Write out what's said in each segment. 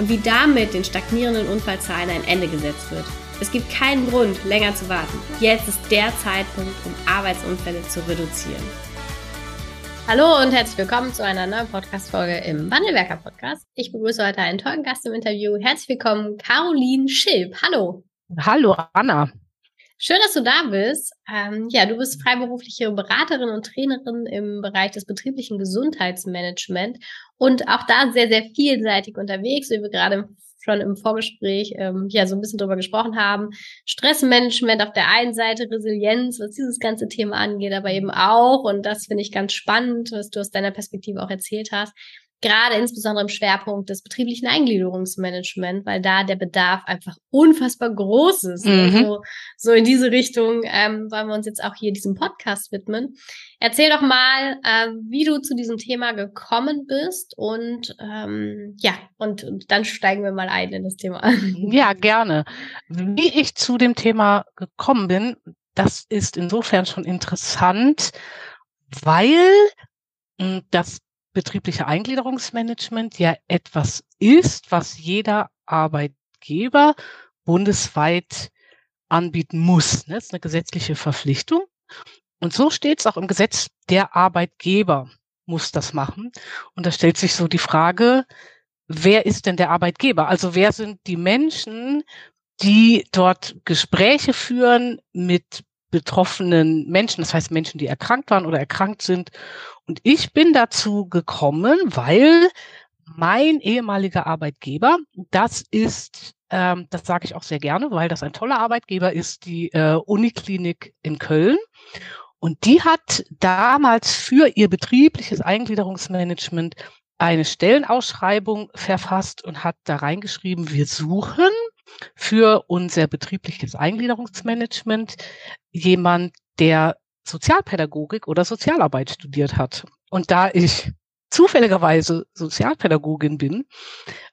und wie damit den stagnierenden Unfallzahlen ein Ende gesetzt wird. Es gibt keinen Grund, länger zu warten. Jetzt ist der Zeitpunkt, um Arbeitsunfälle zu reduzieren. Hallo und herzlich willkommen zu einer neuen Podcast-Folge im Wandelwerker Podcast. Ich begrüße heute einen tollen Gast im Interview. Herzlich willkommen, Caroline Schilp. Hallo. Hallo, Anna. Schön, dass du da bist. Ähm, ja, du bist freiberufliche Beraterin und Trainerin im Bereich des betrieblichen Gesundheitsmanagement und auch da sehr, sehr vielseitig unterwegs, wie wir gerade schon im Vorgespräch ähm, ja so ein bisschen drüber gesprochen haben. Stressmanagement auf der einen Seite, Resilienz, was dieses ganze Thema angeht, aber eben auch, und das finde ich ganz spannend, was du aus deiner Perspektive auch erzählt hast, gerade insbesondere im Schwerpunkt des betrieblichen Eingliederungsmanagement, weil da der Bedarf einfach unfassbar groß ist. Mhm. Also, so in diese Richtung ähm, wollen wir uns jetzt auch hier diesem Podcast widmen. Erzähl doch mal, äh, wie du zu diesem Thema gekommen bist und ähm, ja, und, und dann steigen wir mal ein in das Thema. Ja, gerne. Wie ich zu dem Thema gekommen bin, das ist insofern schon interessant, weil hm, das betriebliche Eingliederungsmanagement ja etwas ist, was jeder Arbeitgeber bundesweit anbieten muss. Ne? Das ist eine gesetzliche Verpflichtung. Und so steht es auch im Gesetz, der Arbeitgeber muss das machen. Und da stellt sich so die Frage, wer ist denn der Arbeitgeber? Also wer sind die Menschen, die dort Gespräche führen mit betroffenen Menschen, das heißt Menschen, die erkrankt waren oder erkrankt sind. Und ich bin dazu gekommen, weil mein ehemaliger Arbeitgeber, das ist, ähm, das sage ich auch sehr gerne, weil das ein toller Arbeitgeber ist, die äh, Uniklinik in Köln. Und die hat damals für ihr betriebliches Eingliederungsmanagement eine Stellenausschreibung verfasst und hat da reingeschrieben, wir suchen für unser betriebliches Eingliederungsmanagement jemand, der Sozialpädagogik oder Sozialarbeit studiert hat. Und da ich zufälligerweise Sozialpädagogin bin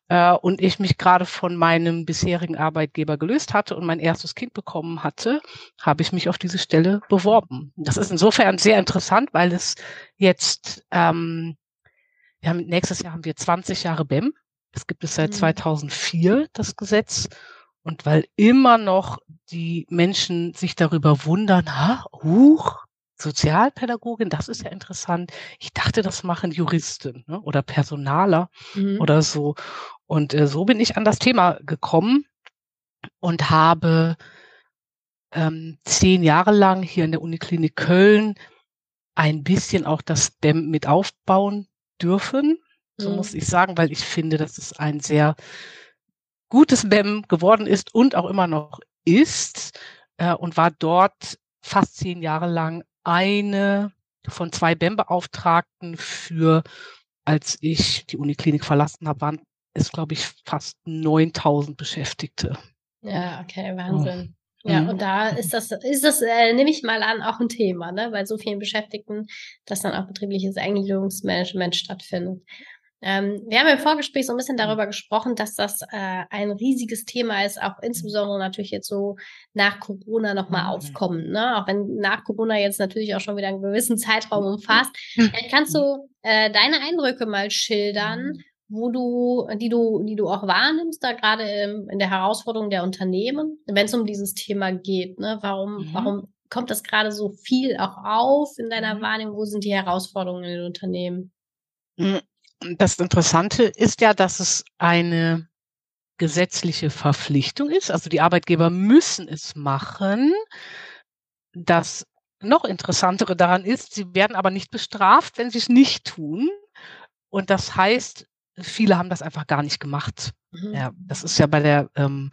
äh, und ich mich gerade von meinem bisherigen Arbeitgeber gelöst hatte und mein erstes Kind bekommen hatte, habe ich mich auf diese Stelle beworben. Das ist insofern sehr interessant, weil es jetzt, ähm, wir haben, nächstes Jahr haben wir 20 Jahre BEM. Das gibt es seit 2004, mhm. das Gesetz. Und weil immer noch die Menschen sich darüber wundern, ha, huch, Sozialpädagogin, das ist ja interessant. Ich dachte, das machen Juristen ne, oder Personaler mhm. oder so. Und äh, so bin ich an das Thema gekommen und habe ähm, zehn Jahre lang hier in der Uniklinik Köln ein bisschen auch das BEM mit aufbauen dürfen. So mhm. muss ich sagen, weil ich finde, dass es ein sehr gutes BEM geworden ist und auch immer noch ist äh, und war dort fast zehn Jahre lang eine von zwei BEM-Beauftragten für, als ich die Uniklinik verlassen habe, waren es, glaube ich, fast 9000 Beschäftigte. Ja, okay, Wahnsinn. Oh. Ja, mhm. und da ist das, ist das, äh, nehme ich mal an, auch ein Thema, ne? bei so vielen Beschäftigten, dass dann auch betriebliches Eingliederungsmanagement stattfindet. Ähm, wir haben im Vorgespräch so ein bisschen darüber gesprochen, dass das äh, ein riesiges Thema ist, auch insbesondere natürlich jetzt so nach Corona nochmal mhm. aufkommen. Ne? Auch wenn nach Corona jetzt natürlich auch schon wieder einen gewissen Zeitraum umfasst. Äh, kannst du äh, deine Eindrücke mal schildern, wo du, die du, die du auch wahrnimmst, da gerade in der Herausforderung der Unternehmen, wenn es um dieses Thema geht? Ne? Warum, mhm. warum kommt das gerade so viel auch auf in deiner mhm. Wahrnehmung? Wo sind die Herausforderungen in den Unternehmen? Das Interessante ist ja, dass es eine gesetzliche Verpflichtung ist. Also die Arbeitgeber müssen es machen. Das noch interessantere daran ist, sie werden aber nicht bestraft, wenn sie es nicht tun. Und das heißt, viele haben das einfach gar nicht gemacht. Mhm. Ja, das ist ja bei der ähm,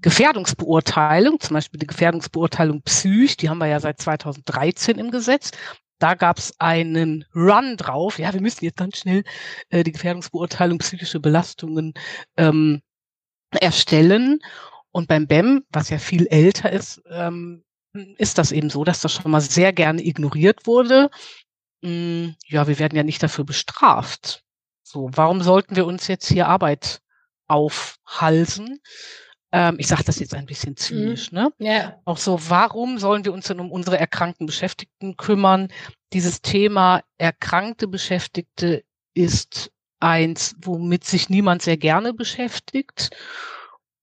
Gefährdungsbeurteilung, zum Beispiel die Gefährdungsbeurteilung Psych, die haben wir ja seit 2013 im Gesetz. Da gab es einen Run drauf. Ja, wir müssen jetzt ganz schnell äh, die Gefährdungsbeurteilung psychische Belastungen ähm, erstellen. Und beim BEM, was ja viel älter ist, ähm, ist das eben so, dass das schon mal sehr gerne ignoriert wurde. Hm, ja, wir werden ja nicht dafür bestraft. So, warum sollten wir uns jetzt hier Arbeit aufhalsen? Ähm, ich sage das jetzt ein bisschen zynisch, mhm. ne? Ja. Auch so, warum sollen wir uns denn um unsere erkrankten Beschäftigten kümmern? Dieses Thema erkrankte Beschäftigte ist eins, womit sich niemand sehr gerne beschäftigt.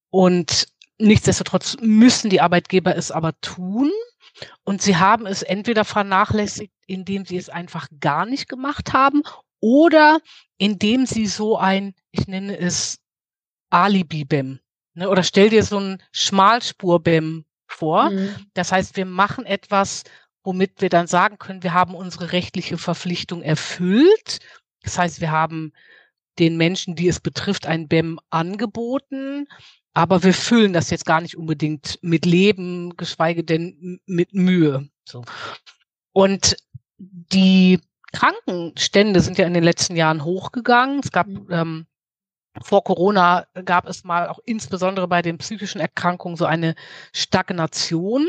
Und nichtsdestotrotz müssen die Arbeitgeber es aber tun. Und sie haben es entweder vernachlässigt, indem sie es einfach gar nicht gemacht haben oder indem sie so ein, ich nenne es Alibi-BEM Ne? Oder stell dir so ein Schmalspur-BEM vor. Mhm. Das heißt, wir machen etwas, womit wir dann sagen können, wir haben unsere rechtliche Verpflichtung erfüllt. Das heißt, wir haben den Menschen, die es betrifft, ein BEM angeboten, aber wir füllen das jetzt gar nicht unbedingt mit Leben, geschweige denn mit Mühe. So. Und die Krankenstände sind ja in den letzten Jahren hochgegangen. Es gab mhm. ähm, vor Corona gab es mal auch insbesondere bei den psychischen Erkrankungen so eine Stagnation.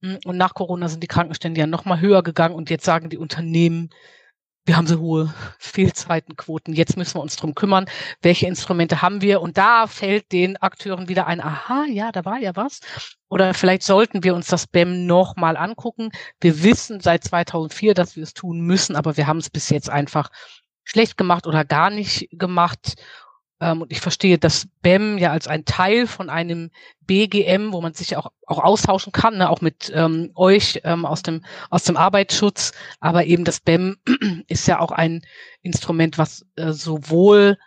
Und nach Corona sind die Krankenstände ja noch mal höher gegangen und jetzt sagen die Unternehmen, wir haben so hohe Fehlzeitenquoten. Jetzt müssen wir uns drum kümmern. Welche Instrumente haben wir? Und da fällt den Akteuren wieder ein, aha, ja, da war ja was. Oder vielleicht sollten wir uns das BEM noch mal angucken. Wir wissen seit 2004, dass wir es tun müssen, aber wir haben es bis jetzt einfach schlecht gemacht oder gar nicht gemacht. Ähm, und ich verstehe das BEM ja als ein Teil von einem BGM, wo man sich auch, auch austauschen kann, ne, auch mit ähm, euch ähm, aus, dem, aus dem Arbeitsschutz. Aber eben das BEM ist ja auch ein Instrument, was äh, sowohl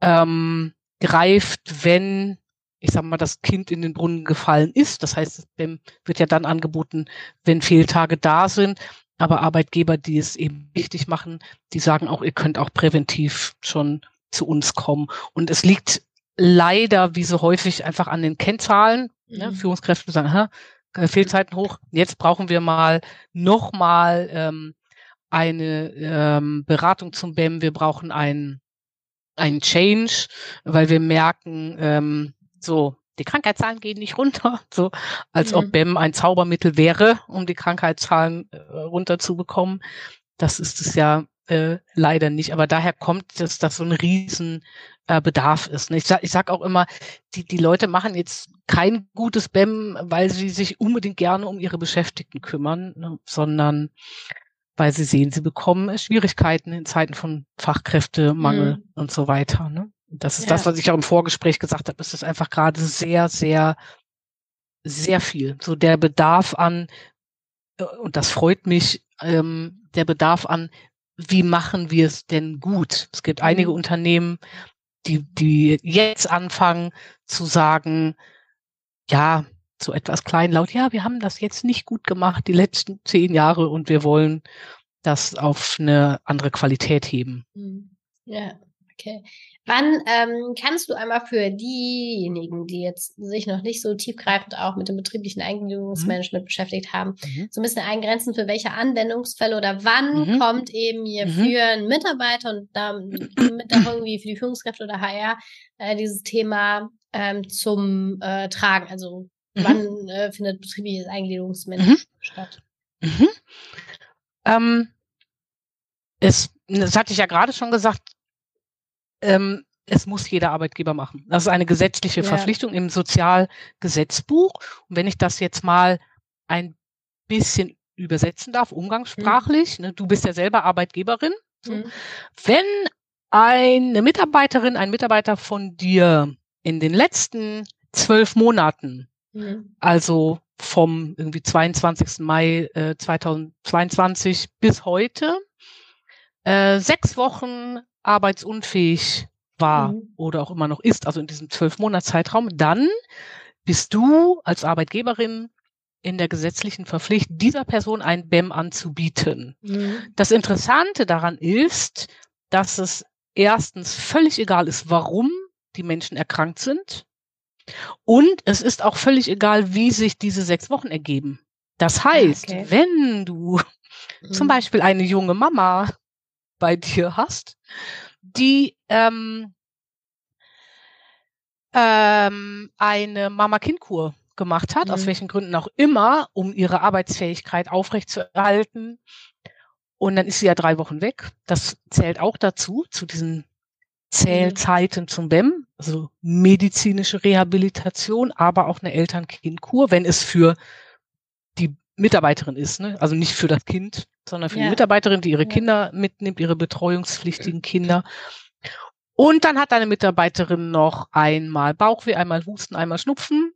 ähm, greift, wenn ich sag mal, das Kind in den Brunnen gefallen ist. Das heißt, das BEM wird ja dann angeboten, wenn Fehltage da sind. Aber Arbeitgeber, die es eben wichtig machen, die sagen auch, ihr könnt auch präventiv schon zu uns kommen. Und es liegt leider, wie so häufig, einfach an den Kennzahlen. Ne? Mhm. Ne? Führungskräfte sagen, ha, Fehlzeiten hoch. Jetzt brauchen wir mal nochmal ähm, eine ähm, Beratung zum BEM. Wir brauchen ein ein Change, weil wir merken, ähm, so die Krankheitszahlen gehen nicht runter, so als mhm. ob BEM ein Zaubermittel wäre, um die Krankheitszahlen äh, runterzubekommen. Das ist es ja äh, leider nicht. Aber daher kommt es, dass so ein riesen äh, Bedarf ist. Ne? Ich sag, ich sag auch immer, die, die Leute machen jetzt kein gutes BEM, weil sie sich unbedingt gerne um ihre Beschäftigten kümmern, ne? sondern weil sie sehen, sie bekommen Schwierigkeiten in Zeiten von Fachkräftemangel mhm. und so weiter. Ne? Das ist ja. das, was ich auch im Vorgespräch gesagt habe. Es ist einfach gerade sehr, sehr, sehr viel. So der Bedarf an, äh, und das freut mich, ähm, der Bedarf an, wie machen wir es denn gut? Es gibt einige mhm. Unternehmen, die, die jetzt anfangen zu sagen, ja, so etwas kleinlaut, ja, wir haben das jetzt nicht gut gemacht, die letzten zehn Jahre und wir wollen das auf eine andere Qualität heben. Mhm. Ja, okay. Wann ähm, kannst du einmal für diejenigen, die jetzt sich noch nicht so tiefgreifend auch mit dem betrieblichen Eingliederungsmanagement mhm. beschäftigt haben, mhm. so ein bisschen eingrenzen, für welche Anwendungsfälle oder wann mhm. kommt eben hier mhm. für einen Mitarbeiter und damit auch irgendwie für die Führungskräfte oder HR äh, dieses Thema ähm, zum äh, Tragen? Also mhm. wann äh, findet betriebliches Eingliederungsmanagement mhm. statt? Ähm, es, das hatte ich ja gerade schon gesagt, ähm, es muss jeder Arbeitgeber machen. Das ist eine gesetzliche ja. Verpflichtung im Sozialgesetzbuch. Und wenn ich das jetzt mal ein bisschen übersetzen darf, umgangssprachlich, mhm. ne, du bist ja selber Arbeitgeberin. Mhm. Wenn eine Mitarbeiterin, ein Mitarbeiter von dir in den letzten zwölf Monaten, mhm. also vom irgendwie 22. Mai äh, 2022 bis heute, äh, sechs Wochen arbeitsunfähig war mhm. oder auch immer noch ist, also in diesem zwölf Monats Zeitraum, dann bist du als Arbeitgeberin in der gesetzlichen Verpflicht, dieser Person ein BEM anzubieten. Mhm. Das Interessante daran ist, dass es erstens völlig egal ist, warum die Menschen erkrankt sind. Und es ist auch völlig egal, wie sich diese sechs Wochen ergeben. Das heißt, okay. wenn du zum Beispiel eine junge Mama bei dir hast, die ähm, ähm, eine Mama-Kind-Kur gemacht hat, mhm. aus welchen Gründen auch immer, um ihre Arbeitsfähigkeit aufrechtzuerhalten. Und dann ist sie ja drei Wochen weg. Das zählt auch dazu, zu diesen Zählzeiten zum BEM, also medizinische Rehabilitation, aber auch eine Eltern-Kind-Kur, wenn es für die Mitarbeiterin ist, ne? also nicht für das Kind, sondern für ja. die Mitarbeiterin, die ihre. Kinder mitnimmt, ihre betreuungspflichtigen Kinder. Und dann hat deine Mitarbeiterin noch einmal Bauchweh, einmal Husten, einmal Schnupfen.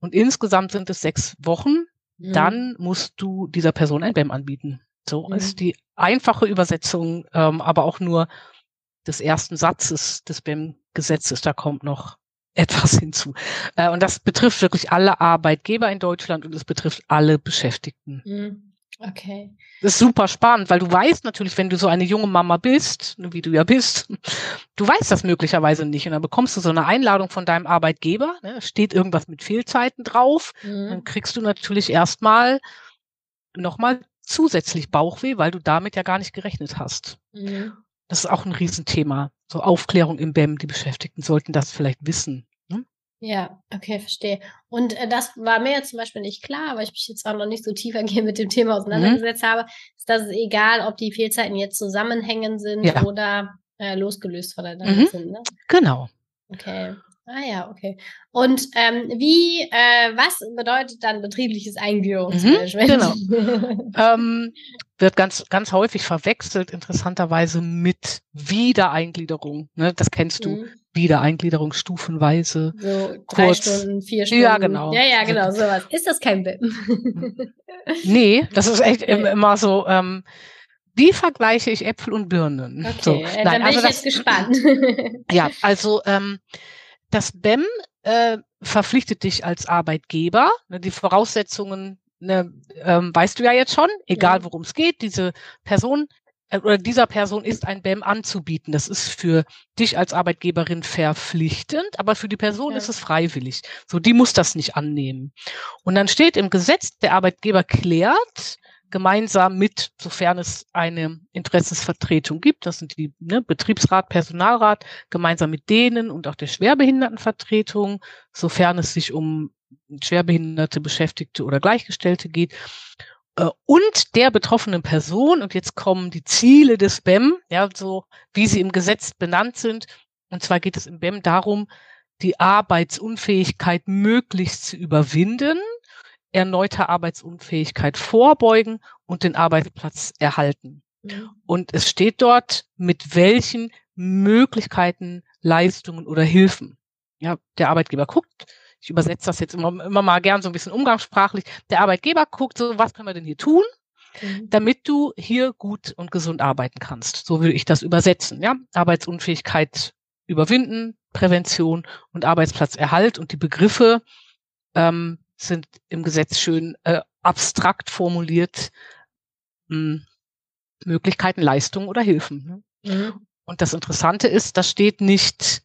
Und insgesamt sind es sechs Wochen. Mhm. Dann musst du dieser Person ein BEM anbieten. So mhm. ist die einfache Übersetzung, ähm, aber auch nur des ersten Satzes des BEM-Gesetzes. Da kommt noch etwas hinzu. Äh, und das betrifft wirklich alle Arbeitgeber in Deutschland und es betrifft alle Beschäftigten. Mhm. Okay. Das ist super spannend, weil du weißt natürlich, wenn du so eine junge Mama bist, wie du ja bist, du weißt das möglicherweise nicht. Und dann bekommst du so eine Einladung von deinem Arbeitgeber, ne, steht irgendwas mit Fehlzeiten drauf, mhm. dann kriegst du natürlich erstmal nochmal zusätzlich Bauchweh, weil du damit ja gar nicht gerechnet hast. Mhm. Das ist auch ein Riesenthema. So Aufklärung im BEM, die Beschäftigten sollten das vielleicht wissen. Ja, okay, verstehe. Und äh, das war mir jetzt zum Beispiel nicht klar, weil ich mich jetzt auch noch nicht so tiefergehend mit dem Thema mhm. auseinandergesetzt mhm. habe, ist, dass es egal, ob die Fehlzeiten jetzt zusammenhängen sind ja. oder äh, losgelöst voneinander mhm. sind. Ne? Genau. Okay. Ah ja, okay. Und ähm, wie, äh, was bedeutet dann betriebliches Eingliederungsmanagement? Mhm, genau. ähm, wird ganz, ganz häufig verwechselt, interessanterweise mit Wiedereingliederung. Ne? Das kennst du. Mhm. Wiedereingliederung stufenweise. So drei kurz. Stunden, vier Stunden. Ja, genau. Ja, ja, genau, sowas. Ist das kein BIM? nee, das ist echt okay. immer so, ähm, wie vergleiche ich Äpfel und Birnen? Okay, so, äh, nein, dann bin also ich das, jetzt gespannt. ja, also ähm, das BEM äh, verpflichtet dich als Arbeitgeber. Ne, die Voraussetzungen ne, ähm, weißt du ja jetzt schon, egal worum es geht. Diese Person oder dieser Person ist ein BEM anzubieten. Das ist für dich als Arbeitgeberin verpflichtend, aber für die Person ja. ist es freiwillig. So, die muss das nicht annehmen. Und dann steht im Gesetz, der Arbeitgeber klärt, gemeinsam mit, sofern es eine Interessensvertretung gibt, das sind die ne, Betriebsrat, Personalrat, gemeinsam mit denen und auch der Schwerbehindertenvertretung, sofern es sich um schwerbehinderte Beschäftigte oder Gleichgestellte geht, äh, und der betroffenen Person. Und jetzt kommen die Ziele des BEM, ja, so wie sie im Gesetz benannt sind. Und zwar geht es im BEM darum, die Arbeitsunfähigkeit möglichst zu überwinden erneuter Arbeitsunfähigkeit vorbeugen und den Arbeitsplatz erhalten. Mhm. Und es steht dort, mit welchen Möglichkeiten, Leistungen oder Hilfen. Ja, der Arbeitgeber guckt, ich übersetze das jetzt immer, immer mal gern so ein bisschen umgangssprachlich. Der Arbeitgeber guckt so, was können wir denn hier tun, mhm. damit du hier gut und gesund arbeiten kannst. So würde ich das übersetzen. Ja, Arbeitsunfähigkeit überwinden, Prävention und Arbeitsplatzerhalt und die Begriffe ähm, sind im Gesetz schön äh, abstrakt formuliert mh, hm, Möglichkeiten, Leistungen oder Hilfen. Ne? Mhm. Und das Interessante ist, da steht nicht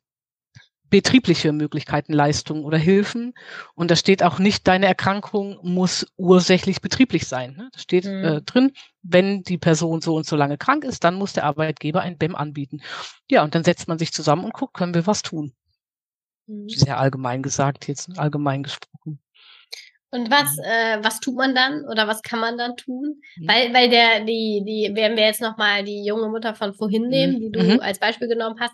betriebliche Möglichkeiten, Leistungen oder Hilfen. Und da steht auch nicht, deine Erkrankung muss ursächlich betrieblich sein. Ne? Da steht mhm. äh, drin, wenn die Person so und so lange krank ist, dann muss der Arbeitgeber ein BEM anbieten. Ja, und dann setzt man sich zusammen und guckt, können wir was tun. Mhm. Sehr allgemein gesagt, jetzt allgemein gesprochen. Und was, mhm. äh, was tut man dann oder was kann man dann tun? Mhm. Weil, weil der, die, die, werden wir jetzt nochmal die junge Mutter von vorhin nehmen, mhm. die du mhm. als Beispiel genommen hast.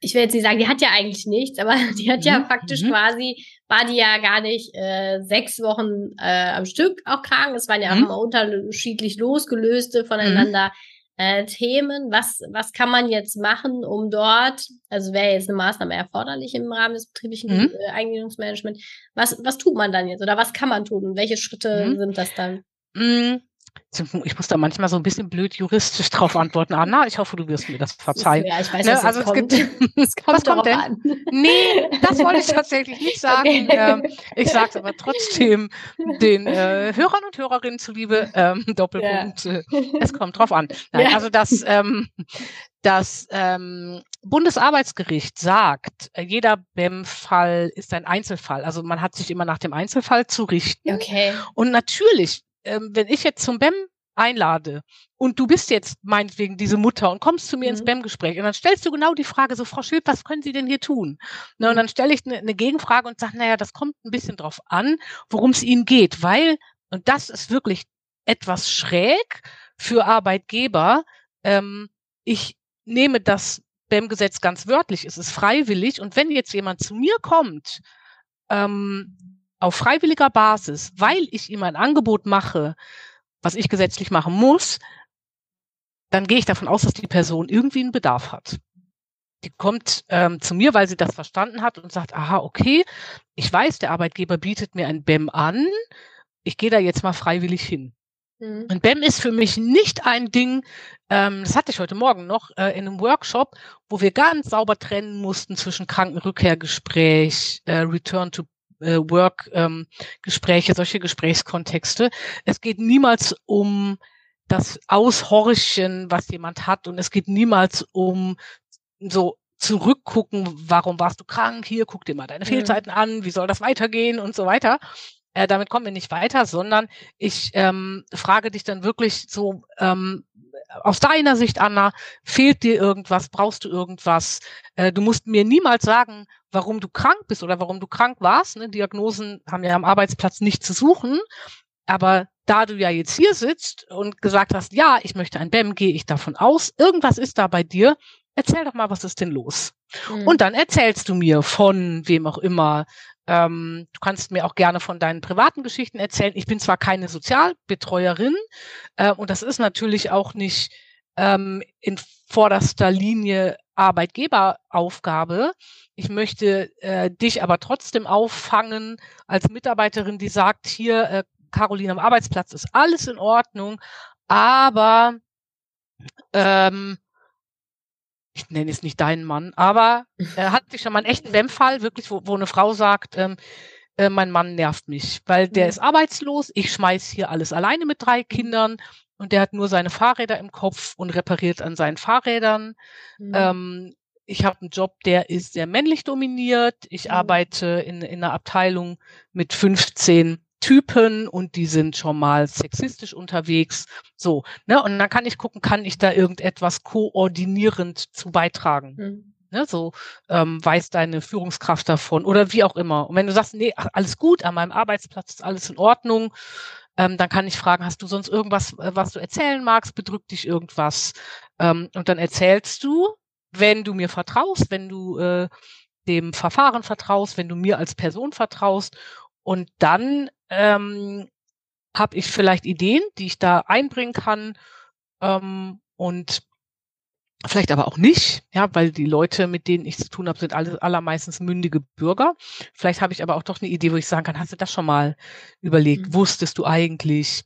Ich will jetzt nicht sagen, die hat ja eigentlich nichts, aber die hat ja mhm. faktisch mhm. quasi, war die ja gar nicht äh, sechs Wochen äh, am Stück auch krank. Es waren ja auch immer unterschiedlich losgelöste voneinander äh, Themen. Was, was kann man jetzt machen, um dort, also wäre jetzt eine Maßnahme erforderlich im Rahmen des betrieblichen mhm. Äh, Eingliederungsmanagement. Was, was tut man dann jetzt oder was kann man tun? Und welche Schritte mhm. sind das dann? Ich muss da manchmal so ein bisschen blöd juristisch drauf antworten. Anna, ich hoffe, du wirst mir das verzeihen. Ja, ich weiß, ne? also es kommt. Gibt, es kommt was kommt denn? An. Nee, das wollte ich tatsächlich nicht sagen. Okay. Ähm, ich sage es aber trotzdem den äh, Hörern und Hörerinnen zuliebe, ähm, Doppelpunkt, ja. äh, es kommt drauf an. Nein, ja. Also das, ähm, das ähm, Bundesarbeitsgericht sagt, äh, jeder BEM-Fall ist ein Einzelfall. Also man hat sich immer nach dem Einzelfall zu richten. Okay. Und natürlich ähm, wenn ich jetzt zum BEM einlade und du bist jetzt meinetwegen diese Mutter und kommst zu mir mhm. ins BEM-Gespräch und dann stellst du genau die Frage so, Frau Schild, was können Sie denn hier tun? Ne, und mhm. dann stelle ich eine, eine Gegenfrage und sage, naja, das kommt ein bisschen drauf an, worum es Ihnen geht, weil, und das ist wirklich etwas schräg für Arbeitgeber, ähm, ich nehme das BEM-Gesetz ganz wörtlich, es ist freiwillig und wenn jetzt jemand zu mir kommt, ähm, auf freiwilliger Basis, weil ich ihm ein Angebot mache, was ich gesetzlich machen muss, dann gehe ich davon aus, dass die Person irgendwie einen Bedarf hat. Die kommt ähm, zu mir, weil sie das verstanden hat und sagt, aha, okay, ich weiß, der Arbeitgeber bietet mir ein BEM an, ich gehe da jetzt mal freiwillig hin. Mhm. Und BEM ist für mich nicht ein Ding, ähm, das hatte ich heute Morgen noch äh, in einem Workshop, wo wir ganz sauber trennen mussten zwischen Krankenrückkehrgespräch, äh, Return to äh, Work-Gespräche, ähm, solche Gesprächskontexte. Es geht niemals um das Aushorchen, was jemand hat und es geht niemals um so zurückgucken, warum warst du krank, hier, guck dir mal deine mhm. Fehlzeiten an, wie soll das weitergehen und so weiter. Äh, damit kommen wir nicht weiter, sondern ich ähm, frage dich dann wirklich so, ähm, aus deiner Sicht, Anna, fehlt dir irgendwas, brauchst du irgendwas? Äh, du musst mir niemals sagen, warum du krank bist oder warum du krank warst. Ne? Diagnosen haben ja am Arbeitsplatz nicht zu suchen. Aber da du ja jetzt hier sitzt und gesagt hast, ja, ich möchte ein BEM, gehe ich davon aus, irgendwas ist da bei dir. Erzähl doch mal, was ist denn los? Mhm. Und dann erzählst du mir von wem auch immer. Ähm, du kannst mir auch gerne von deinen privaten Geschichten erzählen. Ich bin zwar keine Sozialbetreuerin äh, und das ist natürlich auch nicht ähm, in vorderster Linie Arbeitgeberaufgabe. Ich möchte äh, dich aber trotzdem auffangen als Mitarbeiterin, die sagt, hier, äh, Caroline, am Arbeitsplatz ist alles in Ordnung, aber ähm, ich nenne es nicht deinen Mann, aber er hat sich schon mal einen echten WEM-Fall, wirklich, wo, wo eine Frau sagt, ähm, äh, mein Mann nervt mich, weil der mhm. ist arbeitslos, ich schmeiß hier alles alleine mit drei Kindern und der hat nur seine Fahrräder im Kopf und repariert an seinen Fahrrädern. Mhm. Ähm, ich habe einen Job, der ist sehr männlich dominiert. Ich mhm. arbeite in, in einer Abteilung mit 15 Typen und die sind schon mal sexistisch unterwegs. So, ne? Und dann kann ich gucken, kann ich da irgendetwas koordinierend zu beitragen. Mhm. Ne, so ähm, weiß deine Führungskraft davon oder wie auch immer. Und wenn du sagst, nee, alles gut, an meinem Arbeitsplatz ist alles in Ordnung, ähm, dann kann ich fragen, hast du sonst irgendwas, äh, was du erzählen magst? Bedrückt dich irgendwas? Ähm, und dann erzählst du, wenn du mir vertraust, wenn du äh, dem Verfahren vertraust, wenn du mir als Person vertraust. Und dann ähm, habe ich vielleicht Ideen, die ich da einbringen kann. Ähm, und Vielleicht aber auch nicht, ja, weil die Leute, mit denen ich zu tun habe, sind alle allermeistens mündige Bürger. Vielleicht habe ich aber auch doch eine Idee, wo ich sagen kann, hast du das schon mal überlegt? Mhm. Wusstest du eigentlich,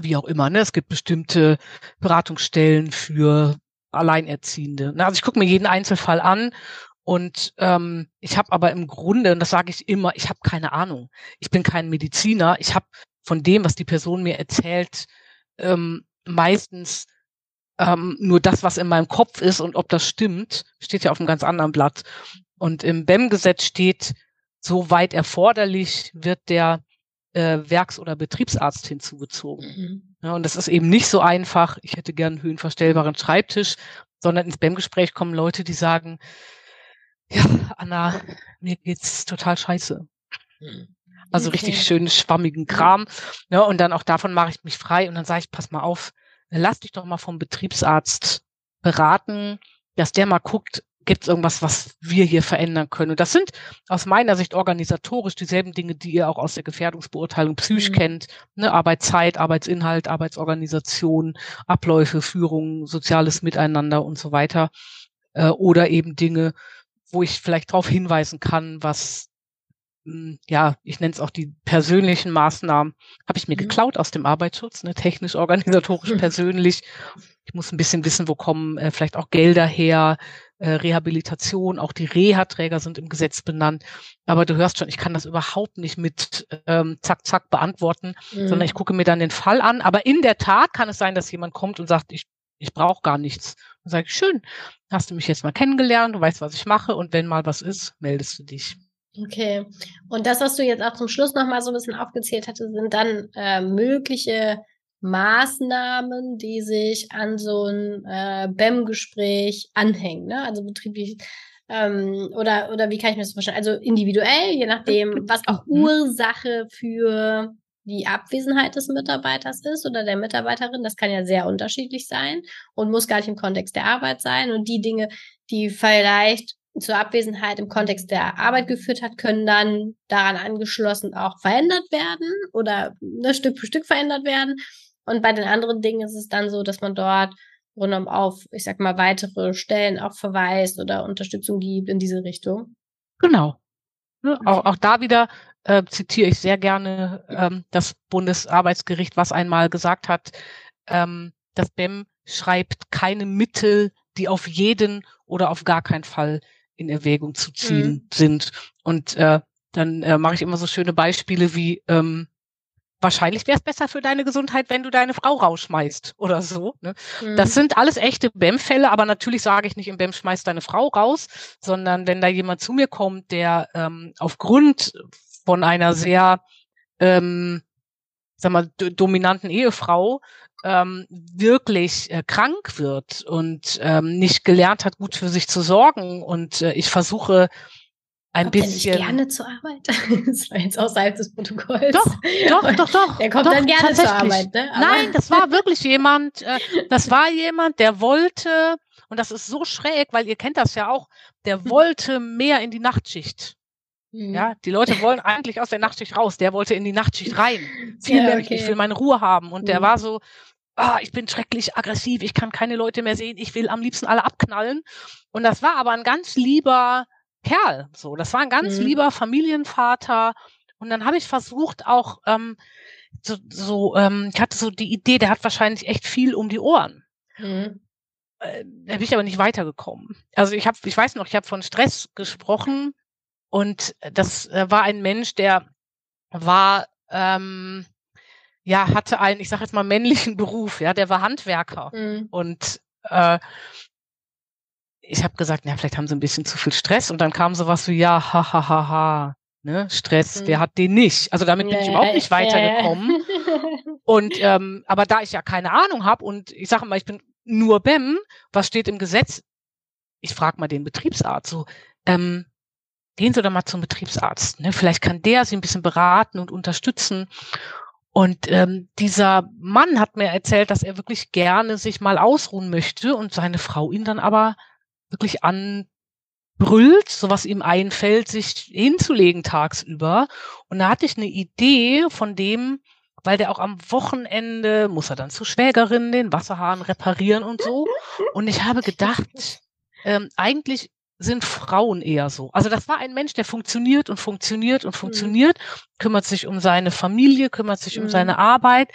wie auch immer, ne? Es gibt bestimmte Beratungsstellen für Alleinerziehende. Ne? Also ich gucke mir jeden Einzelfall an und ähm, ich habe aber im Grunde, und das sage ich immer, ich habe keine Ahnung. Ich bin kein Mediziner. Ich habe von dem, was die Person mir erzählt, ähm, meistens ähm, nur das, was in meinem Kopf ist und ob das stimmt, steht ja auf einem ganz anderen Blatt. Und im BEM-Gesetz steht, soweit erforderlich wird der äh, Werks- oder Betriebsarzt hinzugezogen. Mhm. Ja, und das ist eben nicht so einfach, ich hätte gern einen höhenverstellbaren Schreibtisch, sondern ins BEM-Gespräch kommen Leute, die sagen, ja, Anna, mir geht's total scheiße. Mhm. Also okay. richtig schön schwammigen Kram. Ja, und dann auch davon mache ich mich frei und dann sage ich, pass mal auf, lass dich doch mal vom Betriebsarzt beraten, dass der mal guckt, gibt es irgendwas, was wir hier verändern können. Und das sind aus meiner Sicht organisatorisch dieselben Dinge, die ihr auch aus der Gefährdungsbeurteilung psychisch mhm. kennt. Ne? Arbeitszeit, Arbeitsinhalt, Arbeitsorganisation, Abläufe, Führung, soziales Miteinander und so weiter. Äh, oder eben Dinge, wo ich vielleicht darauf hinweisen kann, was ja, ich nenne es auch die persönlichen Maßnahmen, habe ich mir mhm. geklaut aus dem Arbeitsschutz, ne, technisch, organisatorisch, persönlich. Ich muss ein bisschen wissen, wo kommen äh, vielleicht auch Gelder her, äh, Rehabilitation, auch die Reha-Träger sind im Gesetz benannt. Aber du hörst schon, ich kann das überhaupt nicht mit ähm, zack, zack beantworten, mhm. sondern ich gucke mir dann den Fall an. Aber in der Tat kann es sein, dass jemand kommt und sagt, ich, ich brauche gar nichts. Dann sage ich, schön, hast du mich jetzt mal kennengelernt, du weißt, was ich mache und wenn mal was ist, meldest du dich. Okay. Und das, was du jetzt auch zum Schluss nochmal so ein bisschen aufgezählt hatte, sind dann äh, mögliche Maßnahmen, die sich an so ein äh, BEM-Gespräch anhängen, ne? Also betrieblich ähm, oder oder wie kann ich mir das vorstellen? Also individuell, je nachdem, was auch mhm. Ursache für die Abwesenheit des Mitarbeiters ist oder der Mitarbeiterin. Das kann ja sehr unterschiedlich sein und muss gar nicht im Kontext der Arbeit sein. Und die Dinge, die vielleicht zur Abwesenheit im Kontext der Arbeit geführt hat, können dann daran angeschlossen auch verändert werden oder ne, Stück für Stück verändert werden. Und bei den anderen Dingen ist es dann so, dass man dort rundum auf, ich sag mal, weitere Stellen auch verweist oder Unterstützung gibt in diese Richtung. Genau. Ne, okay. auch, auch da wieder äh, zitiere ich sehr gerne ähm, das Bundesarbeitsgericht, was einmal gesagt hat, ähm, das BEM schreibt keine Mittel, die auf jeden oder auf gar keinen Fall in Erwägung zu ziehen mhm. sind. Und äh, dann äh, mache ich immer so schöne Beispiele wie ähm, wahrscheinlich wäre es besser für deine Gesundheit, wenn du deine Frau rausschmeißt oder so. Ne? Mhm. Das sind alles echte BEM-Fälle, aber natürlich sage ich nicht, im BEM schmeißt deine Frau raus, sondern wenn da jemand zu mir kommt, der ähm, aufgrund von einer sehr, ähm, sag mal, dominanten Ehefrau ähm, wirklich äh, krank wird und ähm, nicht gelernt hat, gut für sich zu sorgen. Und äh, ich versuche ein kommt bisschen. Der nicht gerne zur Arbeit? das war jetzt außerhalb des Protokolls. Doch, doch, doch, doch. Der kommt doch, dann gerne zur Arbeit, ne? Nein, das war wirklich jemand, äh, das war jemand, der wollte, und das ist so schräg, weil ihr kennt das ja auch, der wollte mehr in die Nachtschicht. Mhm. Ja, die Leute wollen eigentlich aus der Nachtschicht raus. Der wollte in die Nachtschicht rein. Viel ja, okay. ich will meine Ruhe haben. Und mhm. der war so, ah, ich bin schrecklich aggressiv, ich kann keine Leute mehr sehen, ich will am liebsten alle abknallen. Und das war aber ein ganz lieber Kerl. So, das war ein ganz mhm. lieber Familienvater. Und dann habe ich versucht, auch ähm, so, so ähm, ich hatte so die Idee, der hat wahrscheinlich echt viel um die Ohren. Mhm. Äh, da bin ich aber nicht weitergekommen. Also ich habe, ich weiß noch, ich habe von Stress gesprochen und das äh, war ein Mensch, der war ähm, ja hatte einen, ich sage jetzt mal männlichen Beruf, ja, der war Handwerker mhm. und äh, ich habe gesagt, ja, vielleicht haben sie ein bisschen zu viel Stress und dann kam sowas wie, ja, ha, ha, ha, ha, ne, Stress, mhm. wer hat den nicht? Also damit bin ja, ich überhaupt nicht weitergekommen. Ja. und ähm, aber da ich ja keine Ahnung habe und ich sage mal, ich bin nur BEM, was steht im Gesetz? Ich frage mal den Betriebsarzt so, ähm, gehen Sie doch mal zum Betriebsarzt. Ne? Vielleicht kann der Sie ein bisschen beraten und unterstützen. Und ähm, dieser Mann hat mir erzählt, dass er wirklich gerne sich mal ausruhen möchte und seine Frau ihn dann aber wirklich anbrüllt, so was ihm einfällt, sich hinzulegen tagsüber. Und da hatte ich eine Idee von dem, weil der auch am Wochenende muss er dann zur Schwägerin den Wasserhahn reparieren und so. Und ich habe gedacht, ähm, eigentlich sind Frauen eher so. Also das war ein Mensch, der funktioniert und funktioniert und mhm. funktioniert, mhm. kümmert sich um seine Familie, kümmert sich mhm. um seine Arbeit.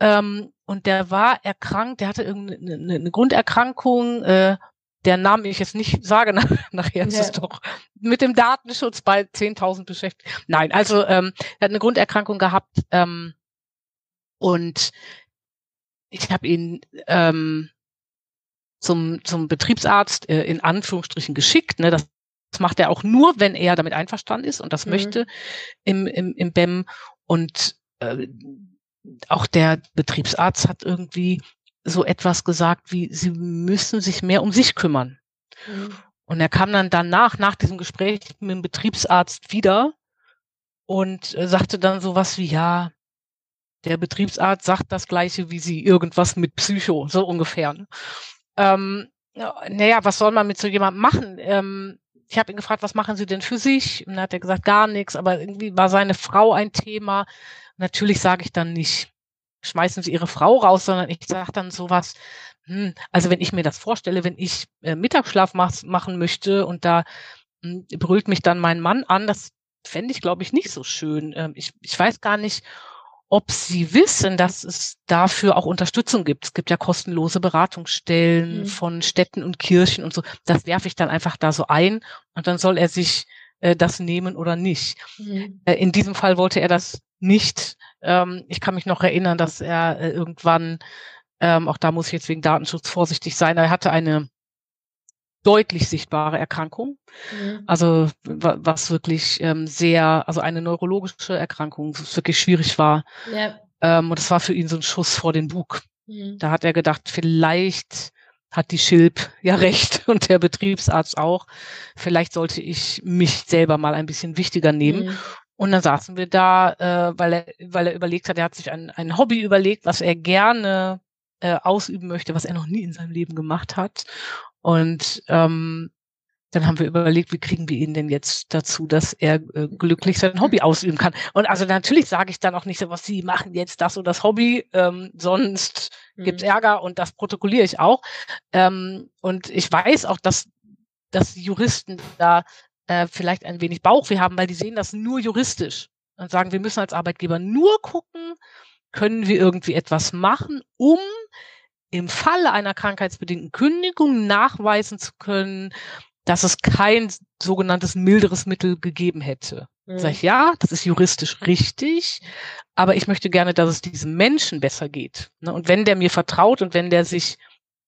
Ähm, und der war erkrankt, der hatte irgendeine eine Grunderkrankung, äh, der Name ich jetzt nicht sage, nach, nachher ist ja. es doch mit dem Datenschutz bei 10.000 beschäftigt. Nein, also ähm, er hat eine Grunderkrankung gehabt ähm, und ich habe ihn ähm, zum, zum Betriebsarzt äh, in Anführungsstrichen geschickt. Ne? Das, das macht er auch nur, wenn er damit einverstanden ist und das mhm. möchte im, im, im BEM. Und äh, auch der Betriebsarzt hat irgendwie so etwas gesagt wie, sie müssen sich mehr um sich kümmern. Mhm. Und er kam dann danach, nach diesem Gespräch mit dem Betriebsarzt wieder und äh, sagte dann sowas wie, ja, der Betriebsarzt sagt das gleiche wie sie, irgendwas mit Psycho, so ungefähr. Ne? Ähm, naja, was soll man mit so jemandem machen? Ähm, ich habe ihn gefragt, was machen Sie denn für sich? Und dann hat er gesagt, gar nichts, aber irgendwie war seine Frau ein Thema. Natürlich sage ich dann nicht, schmeißen Sie Ihre Frau raus, sondern ich sage dann sowas, hm, also wenn ich mir das vorstelle, wenn ich äh, Mittagsschlaf mach, machen möchte und da hm, brüllt mich dann mein Mann an, das fände ich, glaube ich, nicht so schön. Ähm, ich, ich weiß gar nicht, ob Sie wissen, dass es dafür auch Unterstützung gibt. Es gibt ja kostenlose Beratungsstellen mhm. von Städten und Kirchen und so. Das werfe ich dann einfach da so ein und dann soll er sich äh, das nehmen oder nicht. Mhm. Äh, in diesem Fall wollte er das nicht. Ähm, ich kann mich noch erinnern, dass er äh, irgendwann, ähm, auch da muss ich jetzt wegen Datenschutz vorsichtig sein, er hatte eine deutlich sichtbare Erkrankung. Mhm. Also was wirklich ähm, sehr, also eine neurologische Erkrankung, was wirklich schwierig war. Ja. Ähm, und das war für ihn so ein Schuss vor den Bug. Mhm. Da hat er gedacht, vielleicht hat die Schilp ja recht und der Betriebsarzt auch. Vielleicht sollte ich mich selber mal ein bisschen wichtiger nehmen. Mhm. Und dann saßen wir da, äh, weil er, weil er überlegt hat, er hat sich ein, ein Hobby überlegt, was er gerne äh, ausüben möchte, was er noch nie in seinem Leben gemacht hat. Und ähm, dann haben wir überlegt, wie kriegen wir ihn denn jetzt dazu, dass er äh, glücklich sein Hobby ausüben kann. Und also natürlich sage ich dann auch nicht so, was Sie machen jetzt das und das Hobby, ähm, sonst mhm. gibt's Ärger und das protokolliere ich auch. Ähm, und ich weiß auch, dass, dass Juristen da äh, vielleicht ein wenig Bauchweh haben, weil die sehen das nur juristisch und sagen, wir müssen als Arbeitgeber nur gucken, können wir irgendwie etwas machen, um im Falle einer krankheitsbedingten Kündigung nachweisen zu können, dass es kein sogenanntes milderes Mittel gegeben hätte. Mhm. Sag ich, ja, das ist juristisch richtig, aber ich möchte gerne, dass es diesem Menschen besser geht. Ne? Und wenn der mir vertraut und wenn der sich,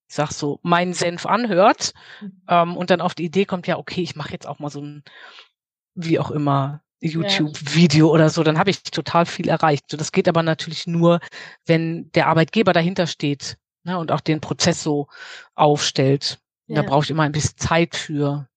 ich sag so, meinen Senf anhört mhm. ähm, und dann auf die Idee kommt, ja, okay, ich mache jetzt auch mal so ein, wie auch immer, YouTube-Video ja. oder so, dann habe ich total viel erreicht. So, das geht aber natürlich nur, wenn der Arbeitgeber dahinter steht ne, und auch den Prozess so aufstellt. Ja. Da brauche ich immer ein bisschen Zeit für.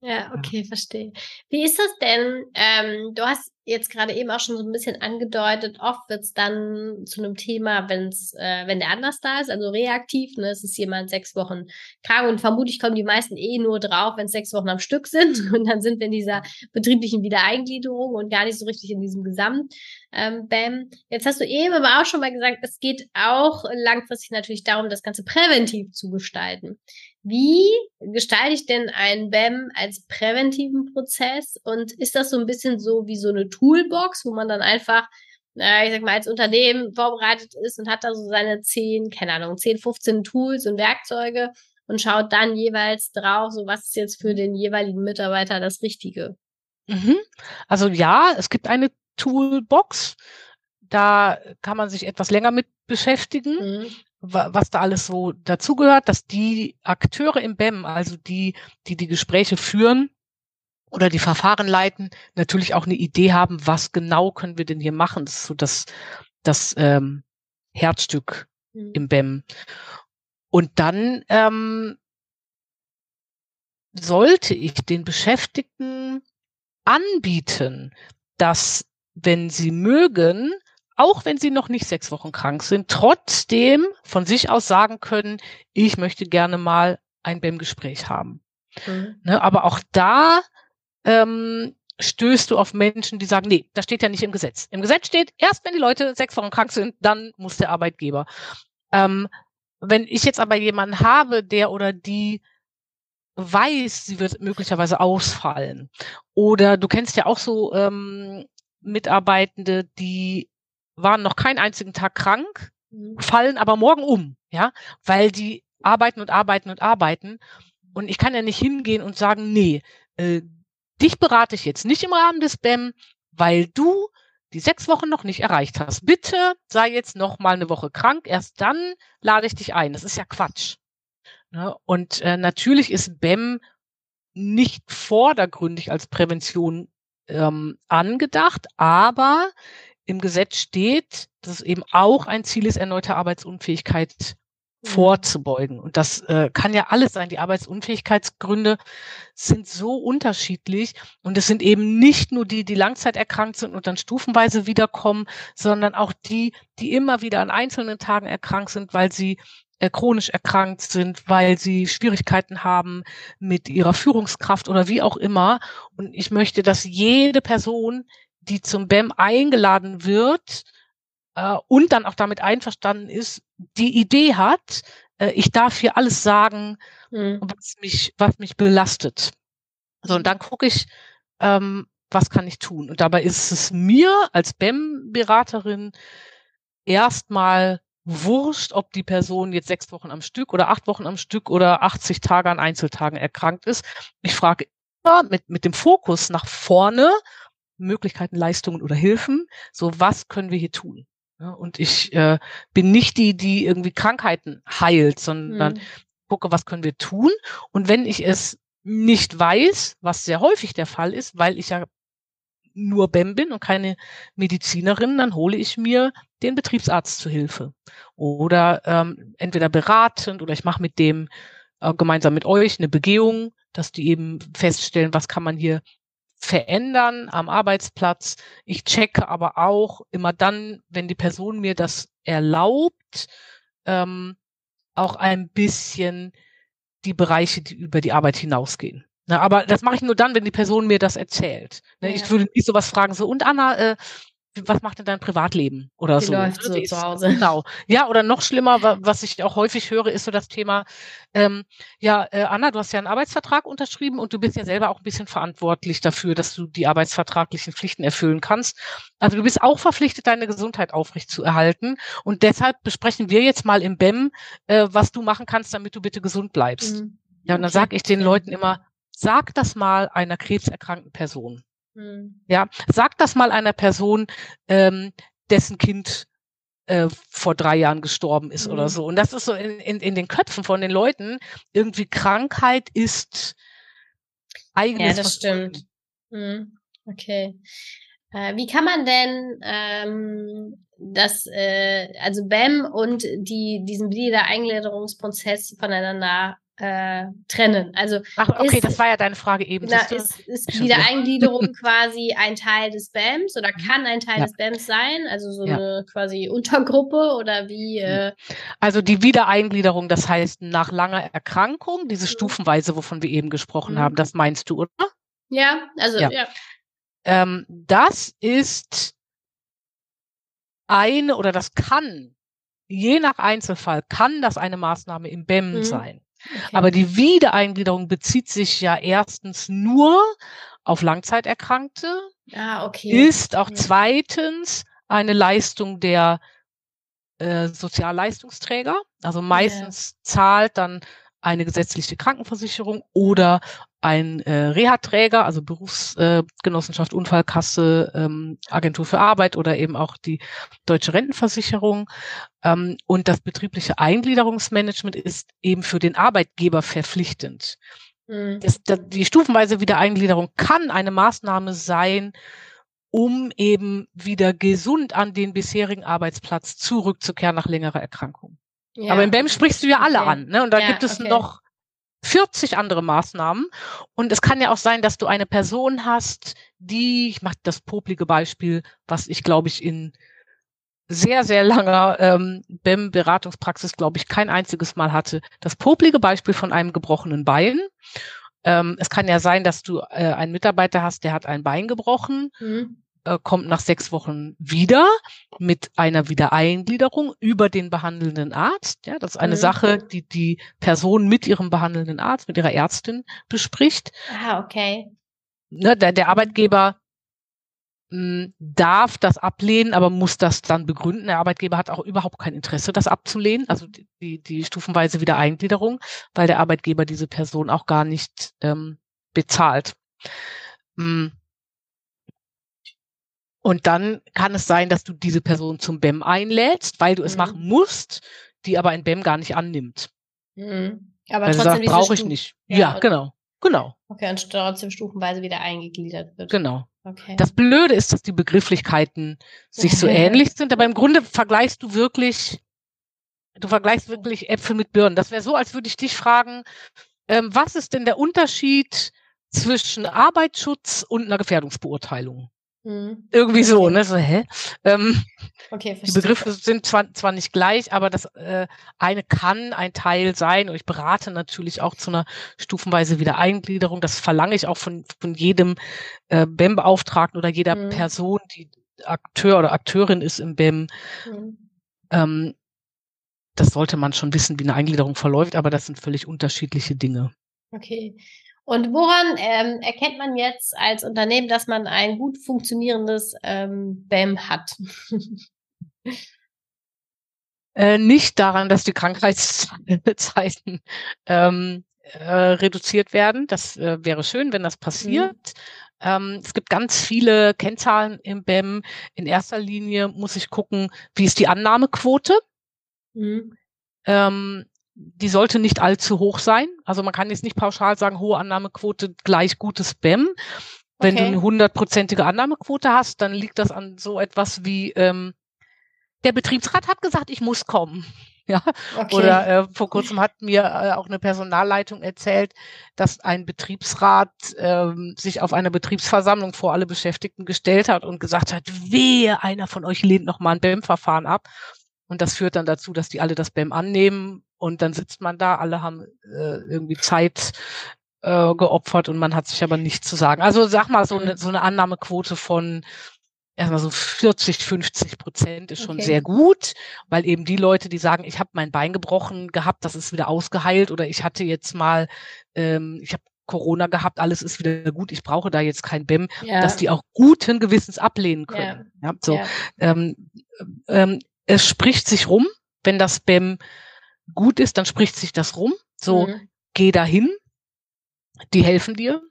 Ja, okay, verstehe. Wie ist das denn? Ähm, du hast jetzt gerade eben auch schon so ein bisschen angedeutet, oft wird es dann zu einem Thema, wenn's, äh, wenn der anders da ist, also reaktiv, ne, es ist jemand sechs Wochen krank und vermutlich kommen die meisten eh nur drauf, wenn es sechs Wochen am Stück sind und dann sind wir in dieser betrieblichen Wiedereingliederung und gar nicht so richtig in diesem Gesamt. Ähm, Bam. Jetzt hast du eben aber auch schon mal gesagt, es geht auch langfristig natürlich darum, das Ganze präventiv zu gestalten. Wie gestalte ich denn einen BEM als präventiven Prozess? Und ist das so ein bisschen so wie so eine Toolbox, wo man dann einfach, ich sag mal, als Unternehmen vorbereitet ist und hat da so seine 10, keine Ahnung, 10, 15 Tools und Werkzeuge und schaut dann jeweils drauf, so was ist jetzt für den jeweiligen Mitarbeiter das Richtige? Mhm. Also ja, es gibt eine Toolbox. Da kann man sich etwas länger mit beschäftigen. Mhm was da alles so dazugehört, dass die Akteure im BEM, also die, die die Gespräche führen oder die Verfahren leiten, natürlich auch eine Idee haben, was genau können wir denn hier machen. Das ist so das, das ähm, Herzstück mhm. im BEM. Und dann ähm, sollte ich den Beschäftigten anbieten, dass, wenn sie mögen, auch wenn sie noch nicht sechs Wochen krank sind, trotzdem von sich aus sagen können, ich möchte gerne mal ein BEM-Gespräch haben. Mhm. Ne, aber auch da ähm, stößt du auf Menschen, die sagen, nee, das steht ja nicht im Gesetz. Im Gesetz steht, erst wenn die Leute sechs Wochen krank sind, dann muss der Arbeitgeber. Ähm, wenn ich jetzt aber jemanden habe, der oder die weiß, sie wird möglicherweise ausfallen. Oder du kennst ja auch so ähm, Mitarbeitende, die waren noch keinen einzigen Tag krank, mhm. fallen aber morgen um, ja, weil die arbeiten und arbeiten und arbeiten. Und ich kann ja nicht hingehen und sagen, nee, äh, dich berate ich jetzt nicht im Rahmen des BEM, weil du die sechs Wochen noch nicht erreicht hast. Bitte sei jetzt noch mal eine Woche krank, erst dann lade ich dich ein. Das ist ja Quatsch. Ne? Und äh, natürlich ist BEM nicht vordergründig als Prävention ähm, angedacht, aber im Gesetz steht, dass es eben auch ein Ziel ist, erneute Arbeitsunfähigkeit mhm. vorzubeugen. Und das äh, kann ja alles sein. Die Arbeitsunfähigkeitsgründe sind so unterschiedlich. Und es sind eben nicht nur die, die langzeiterkrankt sind und dann stufenweise wiederkommen, sondern auch die, die immer wieder an einzelnen Tagen erkrankt sind, weil sie äh, chronisch erkrankt sind, weil sie Schwierigkeiten haben mit ihrer Führungskraft oder wie auch immer. Und ich möchte, dass jede Person die zum BEM eingeladen wird äh, und dann auch damit einverstanden ist, die Idee hat, äh, ich darf hier alles sagen, mhm. was mich, was mich belastet. So, und dann gucke ich, ähm, was kann ich tun? Und dabei ist es mir als BEM-Beraterin erstmal wurscht, ob die Person jetzt sechs Wochen am Stück oder acht Wochen am Stück oder 80 Tage an Einzeltagen erkrankt ist. Ich frage immer mit, mit dem Fokus nach vorne Möglichkeiten, Leistungen oder Hilfen. So, was können wir hier tun? Ja, und ich äh, bin nicht die, die irgendwie Krankheiten heilt, sondern mhm. gucke, was können wir tun. Und wenn ich es nicht weiß, was sehr häufig der Fall ist, weil ich ja nur BEM bin und keine Medizinerin, dann hole ich mir den Betriebsarzt zu Hilfe. Oder ähm, entweder beratend oder ich mache mit dem äh, gemeinsam mit euch eine Begehung, dass die eben feststellen, was kann man hier verändern am Arbeitsplatz. Ich checke aber auch immer dann, wenn die Person mir das erlaubt, ähm, auch ein bisschen die Bereiche, die über die Arbeit hinausgehen. Na, aber das mache ich nur dann, wenn die Person mir das erzählt. Ne, ja. Ich würde nicht sowas fragen, so, und Anna, äh, was macht denn dein Privatleben oder die so? Läuft so ist, zu Hause. Genau. Ja, oder noch schlimmer, was ich auch häufig höre, ist so das Thema, ähm, ja, äh, Anna, du hast ja einen Arbeitsvertrag unterschrieben und du bist ja selber auch ein bisschen verantwortlich dafür, dass du die arbeitsvertraglichen Pflichten erfüllen kannst. Also du bist auch verpflichtet, deine Gesundheit aufrechtzuerhalten. Und deshalb besprechen wir jetzt mal im BEM, äh, was du machen kannst, damit du bitte gesund bleibst. Mhm. Ja, und dann sage ich den Leuten immer, sag das mal einer krebserkrankten Person. Mhm. Ja, sag das mal einer Person, ähm, dessen Kind äh, vor drei Jahren gestorben ist mhm. oder so. Und das ist so in, in, in den Köpfen von den Leuten irgendwie Krankheit ist eigenes. Ja, das stimmt. Mhm. Okay. Äh, wie kann man denn ähm, das, äh, also BEM und die, diesen Wiedereingliederungsprozess voneinander äh, trennen. Also Ach, okay, ist, das war ja deine Frage eben. Na, ist, ist Wiedereingliederung quasi ein Teil des BAMs oder mhm. kann ein Teil ja. des BAMs sein? Also so ja. eine quasi Untergruppe oder wie? Äh also die Wiedereingliederung, das heißt nach langer Erkrankung, diese mhm. Stufenweise, wovon wir eben gesprochen mhm. haben, das meinst du, oder? Ja, also ja. ja. Ähm, das ist eine oder das kann, je nach Einzelfall, kann das eine Maßnahme im BEM mhm. sein. Okay. Aber die Wiedereingliederung bezieht sich ja erstens nur auf Langzeiterkrankte, ah, okay. ist auch zweitens eine Leistung der äh, Sozialleistungsträger. Also meistens ja. zahlt dann eine gesetzliche Krankenversicherung oder ein äh, Reha-Träger, also Berufsgenossenschaft, äh, Unfallkasse, ähm, Agentur für Arbeit oder eben auch die Deutsche Rentenversicherung. Ähm, und das betriebliche Eingliederungsmanagement ist eben für den Arbeitgeber verpflichtend. Mhm. Das, das, die stufenweise Wiedereingliederung kann eine Maßnahme sein, um eben wieder gesund an den bisherigen Arbeitsplatz zurückzukehren nach längerer Erkrankung. Ja. Aber im BEM sprichst du ja alle okay. an, ne? Und da ja, gibt es okay. noch 40 andere Maßnahmen. Und es kann ja auch sein, dass du eine Person hast, die, ich mache das poplige Beispiel, was ich glaube ich in sehr, sehr langer ähm, BEM-Beratungspraxis, glaube ich, kein einziges Mal hatte. Das poplige Beispiel von einem gebrochenen Bein. Ähm, es kann ja sein, dass du äh, einen Mitarbeiter hast, der hat ein Bein gebrochen. Mhm äh, kommt nach sechs Wochen wieder mit einer Wiedereingliederung über den behandelnden Arzt. Ja, das ist eine mhm. Sache, die die Person mit ihrem behandelnden Arzt, mit ihrer Ärztin bespricht. Ah, okay. Ne, der, der Arbeitgeber hm, darf das ablehnen, aber muss das dann begründen. Der Arbeitgeber hat auch überhaupt kein Interesse, das abzulehnen, also die, die, stufenweise Wiedereingliederung, weil der Arbeitgeber diese Person auch gar nicht ähm, bezahlt. Hm. Und dann kann es sein, dass du diese Person zum BEM einlädst, weil du es mhm. machen musst, die aber ein BEM gar nicht annimmt. Mhm. Aber weil trotzdem brauche ich nicht. Ja, ja genau. Genau. Okay, und trotzdem stufenweise wieder eingegliedert wird. Genau. Okay. Das Blöde ist, dass die Begrifflichkeiten sich so ähnlich sind, aber im Grunde vergleichst du wirklich, du vergleichst wirklich Äpfel mit Birnen. Das wäre so, als würde ich dich fragen, ähm, was ist denn der Unterschied zwischen Arbeitsschutz und einer Gefährdungsbeurteilung? Mhm. Irgendwie so, ne? So, hä? Ähm, okay, die Begriffe sind zwar, zwar nicht gleich, aber das äh, eine kann ein Teil sein. Und ich berate natürlich auch zu einer stufenweise Wiedereingliederung. Das verlange ich auch von, von jedem äh, BEM-Beauftragten oder jeder mhm. Person, die Akteur oder Akteurin ist im BEM. Mhm. Ähm, das sollte man schon wissen, wie eine Eingliederung verläuft, aber das sind völlig unterschiedliche Dinge. Okay. Und woran ähm, erkennt man jetzt als Unternehmen, dass man ein gut funktionierendes ähm, BAM hat? äh, nicht daran, dass die Krankheitszeiten ähm, äh, reduziert werden. Das äh, wäre schön, wenn das passiert. Mhm. Ähm, es gibt ganz viele Kennzahlen im BEM. In erster Linie muss ich gucken, wie ist die Annahmequote. Mhm. Ähm, die sollte nicht allzu hoch sein. Also man kann jetzt nicht pauschal sagen, hohe Annahmequote gleich gutes Spam. Wenn okay. du eine hundertprozentige Annahmequote hast, dann liegt das an so etwas wie, ähm, der Betriebsrat hat gesagt, ich muss kommen. Ja, okay. oder äh, vor kurzem hat mir äh, auch eine Personalleitung erzählt, dass ein Betriebsrat ähm, sich auf einer Betriebsversammlung vor alle Beschäftigten gestellt hat und gesagt hat, wehe, einer von euch lehnt nochmal ein BEM-Verfahren ab. Und das führt dann dazu, dass die alle das BEM annehmen und dann sitzt man da, alle haben äh, irgendwie Zeit äh, geopfert und man hat sich aber nichts zu sagen. Also sag mal, so eine, so eine Annahmequote von erstmal so 40, 50 Prozent ist schon okay. sehr gut, weil eben die Leute, die sagen, ich habe mein Bein gebrochen gehabt, das ist wieder ausgeheilt oder ich hatte jetzt mal, ähm, ich habe Corona gehabt, alles ist wieder gut, ich brauche da jetzt kein BEM, ja. dass die auch guten Gewissens ablehnen können. Ja. ja so. Ähm, ähm, es spricht sich rum, wenn das BEM gut ist, dann spricht sich das rum. So, mhm. geh dahin, die helfen dir.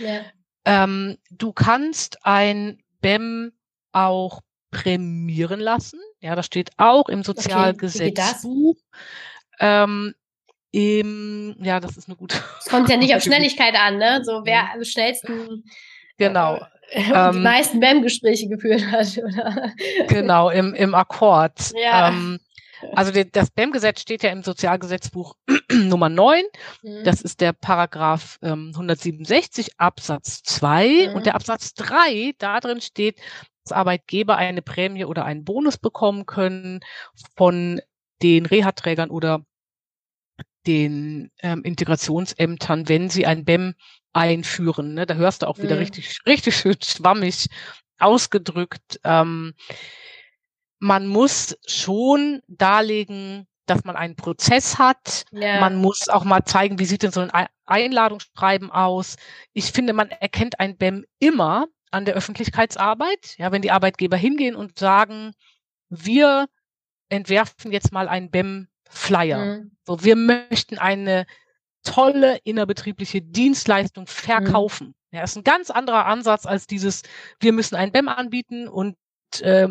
Ja. Ähm, du kannst ein BEM auch prämieren lassen. Ja, das steht auch im Sozialgesetzbuch. Okay, ähm, im, ja, das ist eine gute. Es kommt ja nicht auf Schnelligkeit an, ne? So wer am schnellsten genau. Äh, die ähm, meisten BEM-Gespräche geführt hat, oder? Genau, im, im Akkord. Ja. Ähm, also das BEM-Gesetz steht ja im Sozialgesetzbuch Nummer 9. Mhm. Das ist der Paragraph ähm, 167 Absatz 2. Mhm. Und der Absatz 3, da drin steht, Arbeitgeber eine Prämie oder einen Bonus bekommen können von den Reha-Trägern oder den ähm, Integrationsämtern, wenn sie ein BEM einführen. Ne? Da hörst du auch wieder mhm. richtig, richtig schön schwammig ausgedrückt. Ähm, man muss schon darlegen, dass man einen Prozess hat. Ja. Man muss auch mal zeigen, wie sieht denn so ein Einladungsschreiben aus. Ich finde, man erkennt ein BEM immer, an der Öffentlichkeitsarbeit. Ja, wenn die Arbeitgeber hingehen und sagen, wir entwerfen jetzt mal einen BEM-Flyer. Mhm. So, wir möchten eine tolle innerbetriebliche Dienstleistung verkaufen. Mhm. Ja, ist ein ganz anderer Ansatz als dieses, wir müssen einen BEM anbieten und äh,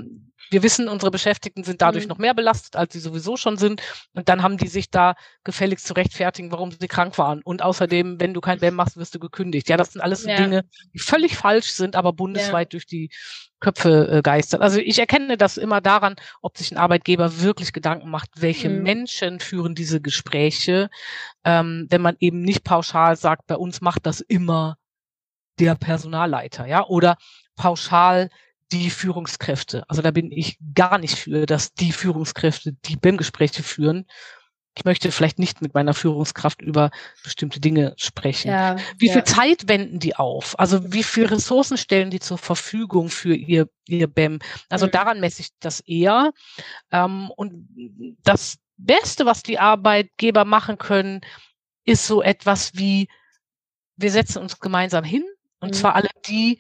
wir wissen, unsere Beschäftigten sind dadurch mhm. noch mehr belastet, als sie sowieso schon sind. Und dann haben die sich da gefälligst zu rechtfertigen, warum sie krank waren. Und außerdem, wenn du kein BEM machst, wirst du gekündigt. Ja, das sind alles so ja. Dinge, die völlig falsch sind, aber bundesweit ja. durch die Köpfe äh, geistern. Also ich erkenne das immer daran, ob sich ein Arbeitgeber wirklich Gedanken macht, welche mhm. Menschen führen diese Gespräche, ähm, wenn man eben nicht pauschal sagt, bei uns macht das immer der Personalleiter, ja, oder pauschal die Führungskräfte. Also da bin ich gar nicht für, dass die Führungskräfte die BIM-Gespräche führen. Ich möchte vielleicht nicht mit meiner Führungskraft über bestimmte Dinge sprechen. Ja, wie ja. viel Zeit wenden die auf? Also wie viel Ressourcen stellen die zur Verfügung für ihr, ihr BEM? Also mhm. daran messe ich das eher. Ähm, und das Beste, was die Arbeitgeber machen können, ist so etwas wie, wir setzen uns gemeinsam hin, und mhm. zwar alle die,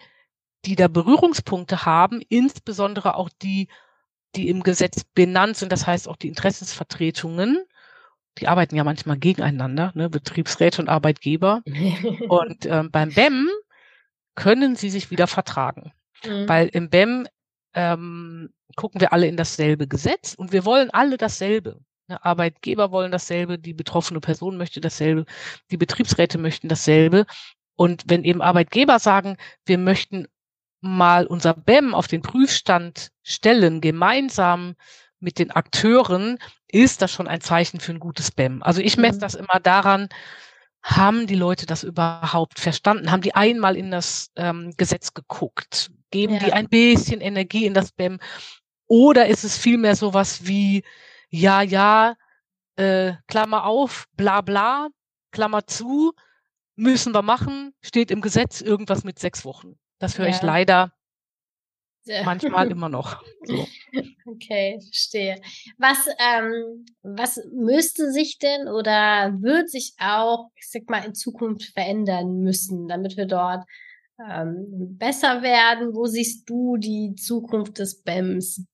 die da Berührungspunkte haben, insbesondere auch die, die im Gesetz benannt sind, das heißt auch die Interessensvertretungen, die arbeiten ja manchmal gegeneinander, ne, Betriebsräte und Arbeitgeber. und ähm, beim BEM können sie sich wieder vertragen. Mhm. Weil im BEM ähm, gucken wir alle in dasselbe Gesetz und wir wollen alle dasselbe. Ne, Arbeitgeber wollen dasselbe, die betroffene Person möchte dasselbe, die Betriebsräte möchten dasselbe. Und wenn eben Arbeitgeber sagen, wir möchten mal unser BEM auf den Prüfstand stellen, gemeinsam mit den Akteuren, ist das schon ein Zeichen für ein gutes BEM. Also ich messe mhm. das immer daran, haben die Leute das überhaupt verstanden? Haben die einmal in das ähm, Gesetz geguckt? Geben ja. die ein bisschen Energie in das BEM? Oder ist es vielmehr sowas wie, ja, ja, äh, Klammer auf, bla bla, Klammer zu, müssen wir machen, steht im Gesetz irgendwas mit sechs Wochen. Das höre ja. ich leider ja. manchmal immer noch. So. Okay, verstehe. Was, ähm, was müsste sich denn oder wird sich auch, ich sag mal, in Zukunft verändern müssen, damit wir dort ähm, besser werden? Wo siehst du die Zukunft des BEMS?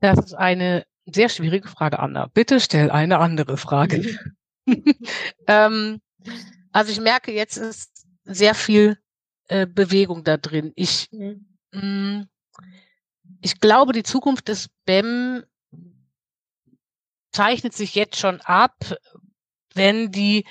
Das ist eine sehr schwierige Frage, Anna. Bitte stell eine andere Frage. ähm, also ich merke, jetzt ist sehr viel äh, Bewegung da drin. Ich, mh, mm, ich glaube, die Zukunft des BEM zeichnet sich jetzt schon ab, wenn die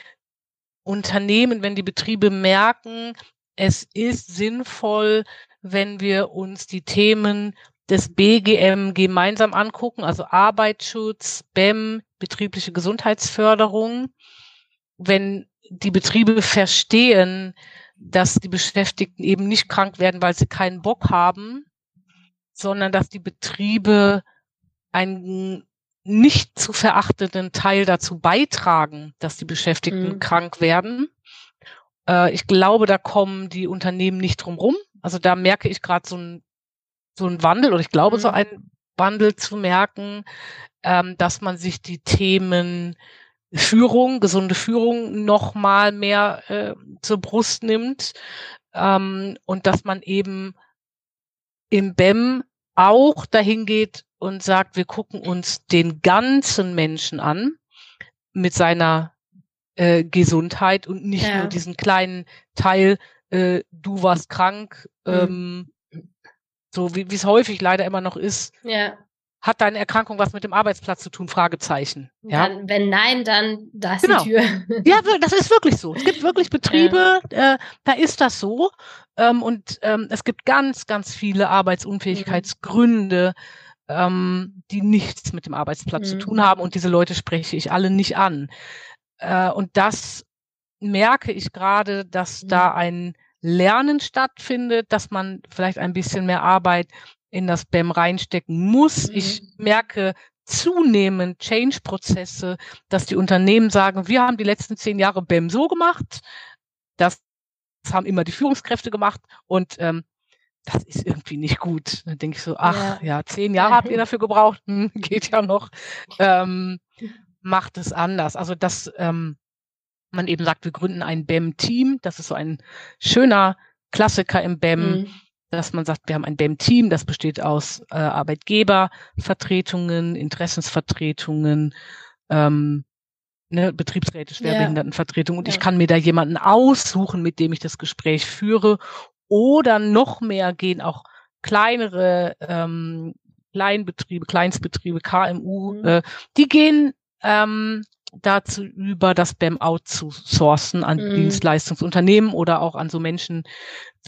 Unternehmen, wenn die Betriebe merken, es ist sinnvoll, wenn wir uns die Themen des BGM gemeinsam angucken, also Arbeitsschutz, BEM, betriebliche Gesundheitsförderung. Wenn die Betriebe verstehen, dass die Beschäftigten eben nicht krank werden, weil sie keinen Bock haben, sondern dass die Betriebe einen nicht zu verachtenden Teil dazu beitragen, dass die Beschäftigten mhm. krank werden. Äh, ich glaube, da kommen die Unternehmen nicht drum rum. Also da merke ich gerade so ein so ein Wandel oder ich glaube, mhm. so ein Wandel zu merken, ähm, dass man sich die Themen Führung, gesunde Führung noch mal mehr äh, zur Brust nimmt ähm, und dass man eben im BEM auch dahin geht und sagt, wir gucken uns den ganzen Menschen an mit seiner äh, Gesundheit und nicht ja. nur diesen kleinen Teil, äh, du warst krank, mhm. ähm, so wie es häufig leider immer noch ist. Ja. Hat deine Erkrankung was mit dem Arbeitsplatz zu tun? Fragezeichen. Ja. Dann, wenn nein, dann da ist genau. die Tür. Ja, das ist wirklich so. Es gibt wirklich Betriebe, ja. äh, da ist das so. Ähm, und ähm, es gibt ganz, ganz viele Arbeitsunfähigkeitsgründe, mhm. ähm, die nichts mit dem Arbeitsplatz mhm. zu tun haben. Und diese Leute spreche ich alle nicht an. Äh, und das merke ich gerade, dass mhm. da ein Lernen stattfindet, dass man vielleicht ein bisschen mehr Arbeit in das BEM reinstecken muss. Mhm. Ich merke zunehmend Change-Prozesse, dass die Unternehmen sagen, wir haben die letzten zehn Jahre BEM so gemacht, das haben immer die Führungskräfte gemacht und ähm, das ist irgendwie nicht gut. Dann denke ich so, ach ja, ja zehn Jahre habt ihr dafür gebraucht, hm, geht ja noch. Ähm, macht es anders. Also das ähm, man eben sagt, wir gründen ein BEM-Team. Das ist so ein schöner Klassiker im BEM, mhm. Dass man sagt, wir haben ein BEM-Team, das besteht aus äh, Arbeitgebervertretungen, Interessensvertretungen, ähm, ne, Betriebsräte, Schwerbehindertenvertretung. Und ja. ich kann mir da jemanden aussuchen, mit dem ich das Gespräch führe. Oder noch mehr gehen auch kleinere ähm, Kleinbetriebe, Kleinstbetriebe, KMU, mhm. äh, die gehen ähm, dazu über, das BEM outzusourcen an mhm. Dienstleistungsunternehmen oder auch an so Menschen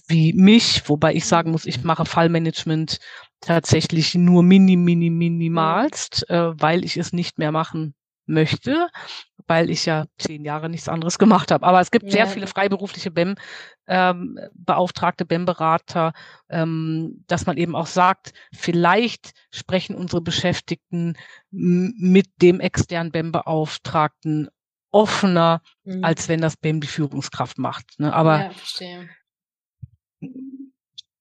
wie mich, wobei ich sagen muss, ich mache Fallmanagement tatsächlich nur mini, mini, minimalst, mhm. äh, weil ich es nicht mehr machen möchte, weil ich ja zehn Jahre nichts anderes gemacht habe. Aber es gibt ja. sehr viele freiberufliche BEM, ähm, BEM-Berater, ähm, dass man eben auch sagt, vielleicht sprechen unsere Beschäftigten mit dem externen BEM-Beauftragten offener, mhm. als wenn das BEM die Führungskraft macht. Ne? Aber ja, verstehe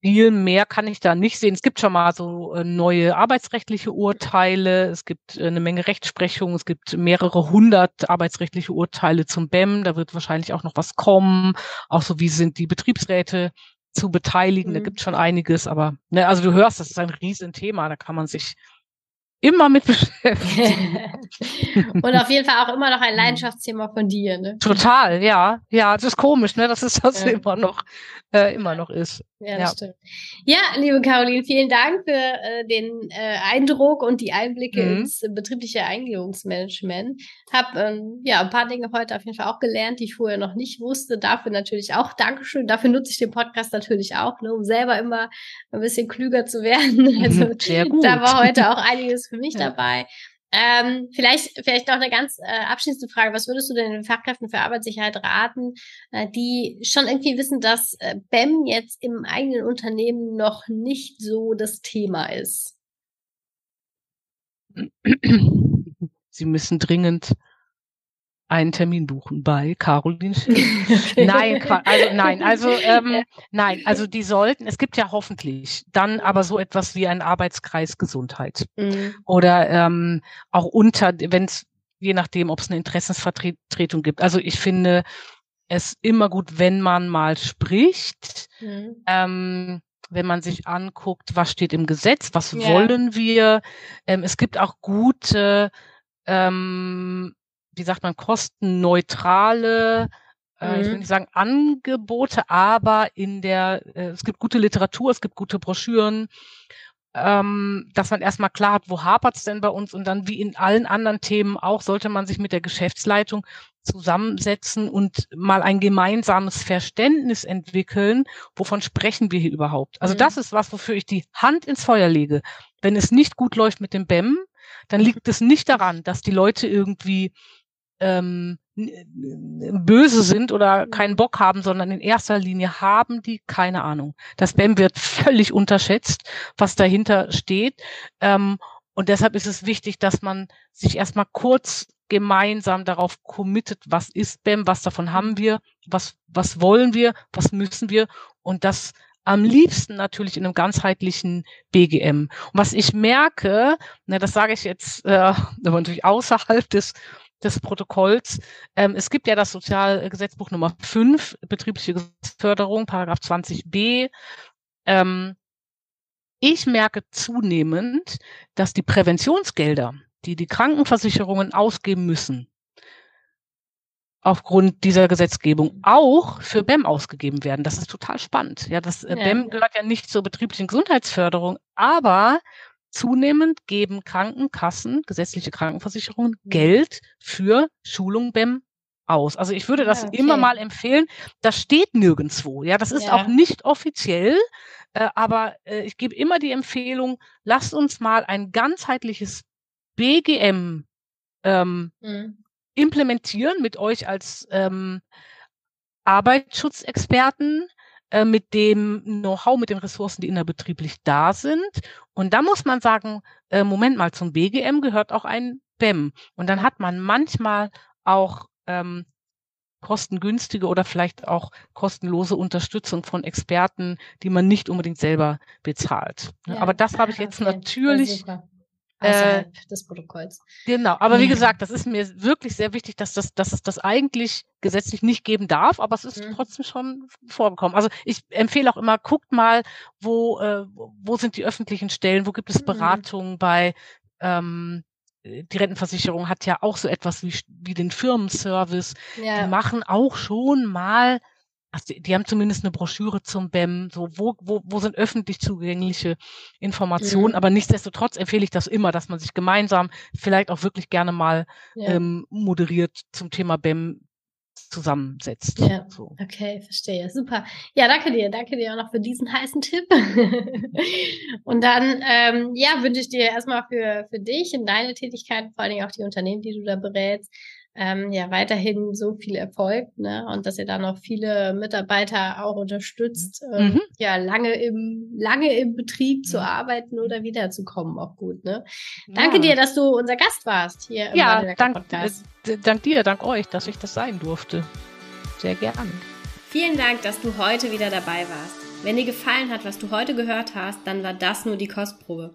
viel mehr kann ich da nicht sehen. Es gibt schon mal so äh, neue arbeitsrechtliche Urteile, es gibt äh, eine Menge Rechtsprechung, es gibt mehrere hundert arbeitsrechtliche Urteile zum BEM, da wird wahrscheinlich auch noch was kommen, auch so wie sind die Betriebsräte zu beteiligen, mhm. da gibt schon einiges, aber ne, also du hörst, das ist ein Riesenthema, da kann man sich immer mit beschäftigen. und auf jeden Fall auch immer noch ein. Leidenschaftsthema von dir, ne? Total, ja. Ja, das ist komisch, ne? Das ist das ja. immer noch, äh, immer noch ist. Ja, das ja. stimmt. Ja, liebe Caroline, vielen Dank für äh, den äh, Eindruck und die Einblicke mhm. ins betriebliche Eingliederungsmanagement. Hab ähm, ja ein paar Dinge heute auf jeden Fall auch gelernt, die ich vorher noch nicht wusste. Dafür natürlich auch Dankeschön. Dafür nutze ich den Podcast natürlich auch, ne, um selber immer ein bisschen klüger zu werden. Also mhm, Sehr gut. da war heute auch einiges für mich ja. dabei. Ähm, vielleicht, vielleicht noch eine ganz äh, abschließende Frage. Was würdest du denn den Fachkräften für Arbeitssicherheit raten, äh, die schon irgendwie wissen, dass äh, BEM jetzt im eigenen Unternehmen noch nicht so das Thema ist? Sie müssen dringend einen Termin buchen bei Caroline okay. Nein, also nein, also ähm, nein, also die sollten, es gibt ja hoffentlich dann aber so etwas wie ein Arbeitskreis Gesundheit mhm. oder ähm, auch unter, wenn es je nachdem, ob es eine Interessensvertretung gibt. Also ich finde es immer gut, wenn man mal spricht, mhm. ähm, wenn man sich anguckt, was steht im Gesetz, was ja. wollen wir. Ähm, es gibt auch gute ähm, wie sagt man, kostenneutrale, äh, mhm. ich will mhm. nicht sagen Angebote, aber in der, äh, es gibt gute Literatur, es gibt gute Broschüren, ähm, dass man erstmal klar hat, wo hapert es denn bei uns und dann wie in allen anderen Themen auch, sollte man sich mit der Geschäftsleitung zusammensetzen und mal ein gemeinsames Verständnis entwickeln, wovon sprechen wir hier überhaupt. Also mhm. das ist was, wofür ich die Hand ins Feuer lege. Wenn es nicht gut läuft mit dem BEM, dann liegt es nicht daran, dass die Leute irgendwie ähm, böse sind oder keinen Bock haben, sondern in erster Linie haben die keine Ahnung. Das BEM wird völlig unterschätzt, was dahinter steht. Ähm, und deshalb ist es wichtig, dass man sich erstmal kurz gemeinsam darauf committet, was ist BEM, was davon haben wir, was, was wollen wir, was müssen wir und das am liebsten natürlich in einem ganzheitlichen BGM. Und was ich merke, ne, das sage ich jetzt äh, aber natürlich außerhalb des des Protokolls. Ähm, es gibt ja das Sozialgesetzbuch Nummer 5, betriebliche Förderung, Paragraph 20b. Ähm, ich merke zunehmend, dass die Präventionsgelder, die die Krankenversicherungen ausgeben müssen, aufgrund dieser Gesetzgebung auch für BEM ausgegeben werden. Das ist total spannend. Ja, das äh, ja. BEM gehört ja nicht zur betrieblichen Gesundheitsförderung, aber zunehmend geben Krankenkassen, gesetzliche Krankenversicherungen mhm. Geld für Schulung BEM aus. Also ich würde das ja, okay. immer mal empfehlen. Das steht nirgendwo. Ja, das ist ja. auch nicht offiziell. Äh, aber äh, ich gebe immer die Empfehlung, lasst uns mal ein ganzheitliches BGM ähm, mhm. implementieren mit euch als ähm, Arbeitsschutzexperten, äh, mit dem Know-how, mit den Ressourcen, die innerbetrieblich da sind. Und da muss man sagen, äh, Moment mal, zum BGM gehört auch ein BEM. Und dann hat man manchmal auch ähm, kostengünstige oder vielleicht auch kostenlose Unterstützung von Experten, die man nicht unbedingt selber bezahlt. Ja, Aber das habe ich jetzt okay. natürlich außerhalb äh, des Protokolls. Genau, aber wie gesagt, das ist mir wirklich sehr wichtig, dass, das, dass es das eigentlich gesetzlich nicht geben darf, aber es ist mhm. trotzdem schon vorgekommen. Also ich empfehle auch immer, guckt mal, wo, äh, wo sind die öffentlichen Stellen, wo gibt es mhm. Beratungen mhm. bei ähm, die Rentenversicherung hat ja auch so etwas wie, wie den Firmenservice. Ja. Die machen auch schon mal also die, die, haben zumindest eine Broschüre zum BEM, so wo, wo, wo sind öffentlich zugängliche Informationen, mhm. aber nichtsdestotrotz empfehle ich das immer, dass man sich gemeinsam vielleicht auch wirklich gerne mal ja. ähm, moderiert zum Thema BEM zusammensetzt. Ja, so. okay, verstehe. Super. Ja, danke dir. Danke dir auch noch für diesen heißen Tipp. und dann, ähm, ja, wünsche ich dir erstmal für, für dich und deine Tätigkeit, vor allen Dingen auch die Unternehmen, die du da berätst, ähm, ja weiterhin so viel Erfolg ne? und dass ihr da noch viele Mitarbeiter auch unterstützt, ähm, mhm. ja lange im lange im Betrieb zu mhm. arbeiten oder wiederzukommen auch gut. Ne? Danke ja. dir, dass du unser Gast warst hier im ja, dank, Podcast. Äh, dank dir, dank euch, dass ich das sein durfte. Sehr gern. Vielen Dank, dass du heute wieder dabei warst. Wenn dir gefallen hat, was du heute gehört hast, dann war das nur die Kostprobe.